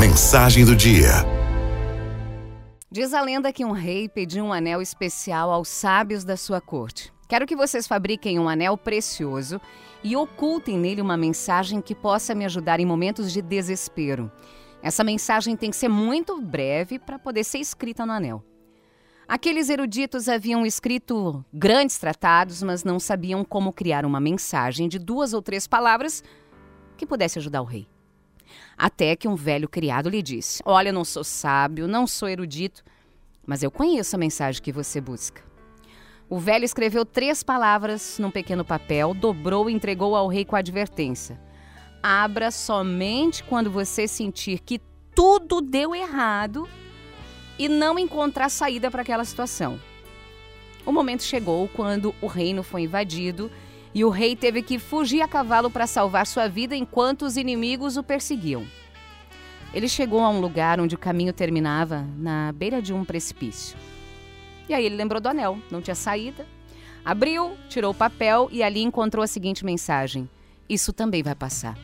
Mensagem do dia. Diz a lenda que um rei pediu um anel especial aos sábios da sua corte. Quero que vocês fabriquem um anel precioso e ocultem nele uma mensagem que possa me ajudar em momentos de desespero. Essa mensagem tem que ser muito breve para poder ser escrita no anel. Aqueles eruditos haviam escrito grandes tratados, mas não sabiam como criar uma mensagem de duas ou três palavras que pudesse ajudar o rei. Até que um velho criado lhe disse: Olha, eu não sou sábio, não sou erudito, mas eu conheço a mensagem que você busca. O velho escreveu três palavras num pequeno papel, dobrou e entregou ao rei com a advertência: Abra somente quando você sentir que tudo deu errado e não encontrar saída para aquela situação. O momento chegou quando o reino foi invadido e o rei teve que fugir a cavalo para salvar sua vida enquanto os inimigos o perseguiam. Ele chegou a um lugar onde o caminho terminava na beira de um precipício. E aí ele lembrou do anel, não tinha saída. Abriu, tirou o papel e ali encontrou a seguinte mensagem: Isso também vai passar.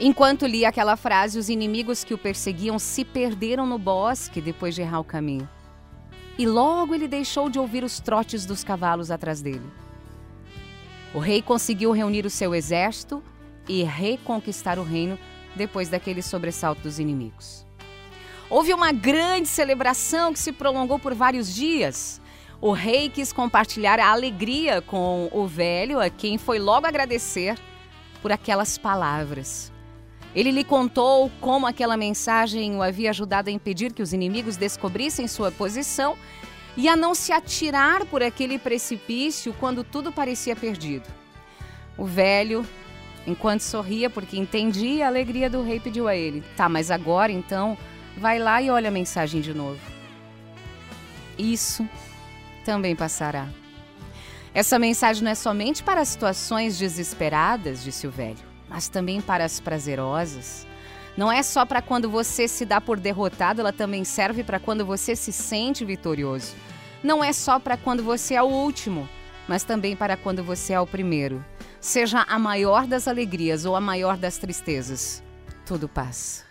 Enquanto lia aquela frase, os inimigos que o perseguiam se perderam no bosque depois de errar o caminho. E logo ele deixou de ouvir os trotes dos cavalos atrás dele. O rei conseguiu reunir o seu exército e reconquistar o reino depois daquele sobressalto dos inimigos. Houve uma grande celebração que se prolongou por vários dias. O rei quis compartilhar a alegria com o velho, a quem foi logo agradecer por aquelas palavras. Ele lhe contou como aquela mensagem o havia ajudado a impedir que os inimigos descobrissem sua posição e a não se atirar por aquele precipício quando tudo parecia perdido. O velho, enquanto sorria porque entendia a alegria do rei, pediu a ele: Tá, mas agora então, vai lá e olha a mensagem de novo. Isso também passará. Essa mensagem não é somente para situações desesperadas, disse o velho, mas também para as prazerosas. Não é só para quando você se dá por derrotado, ela também serve para quando você se sente vitorioso. Não é só para quando você é o último, mas também para quando você é o primeiro. Seja a maior das alegrias ou a maior das tristezas, tudo passa.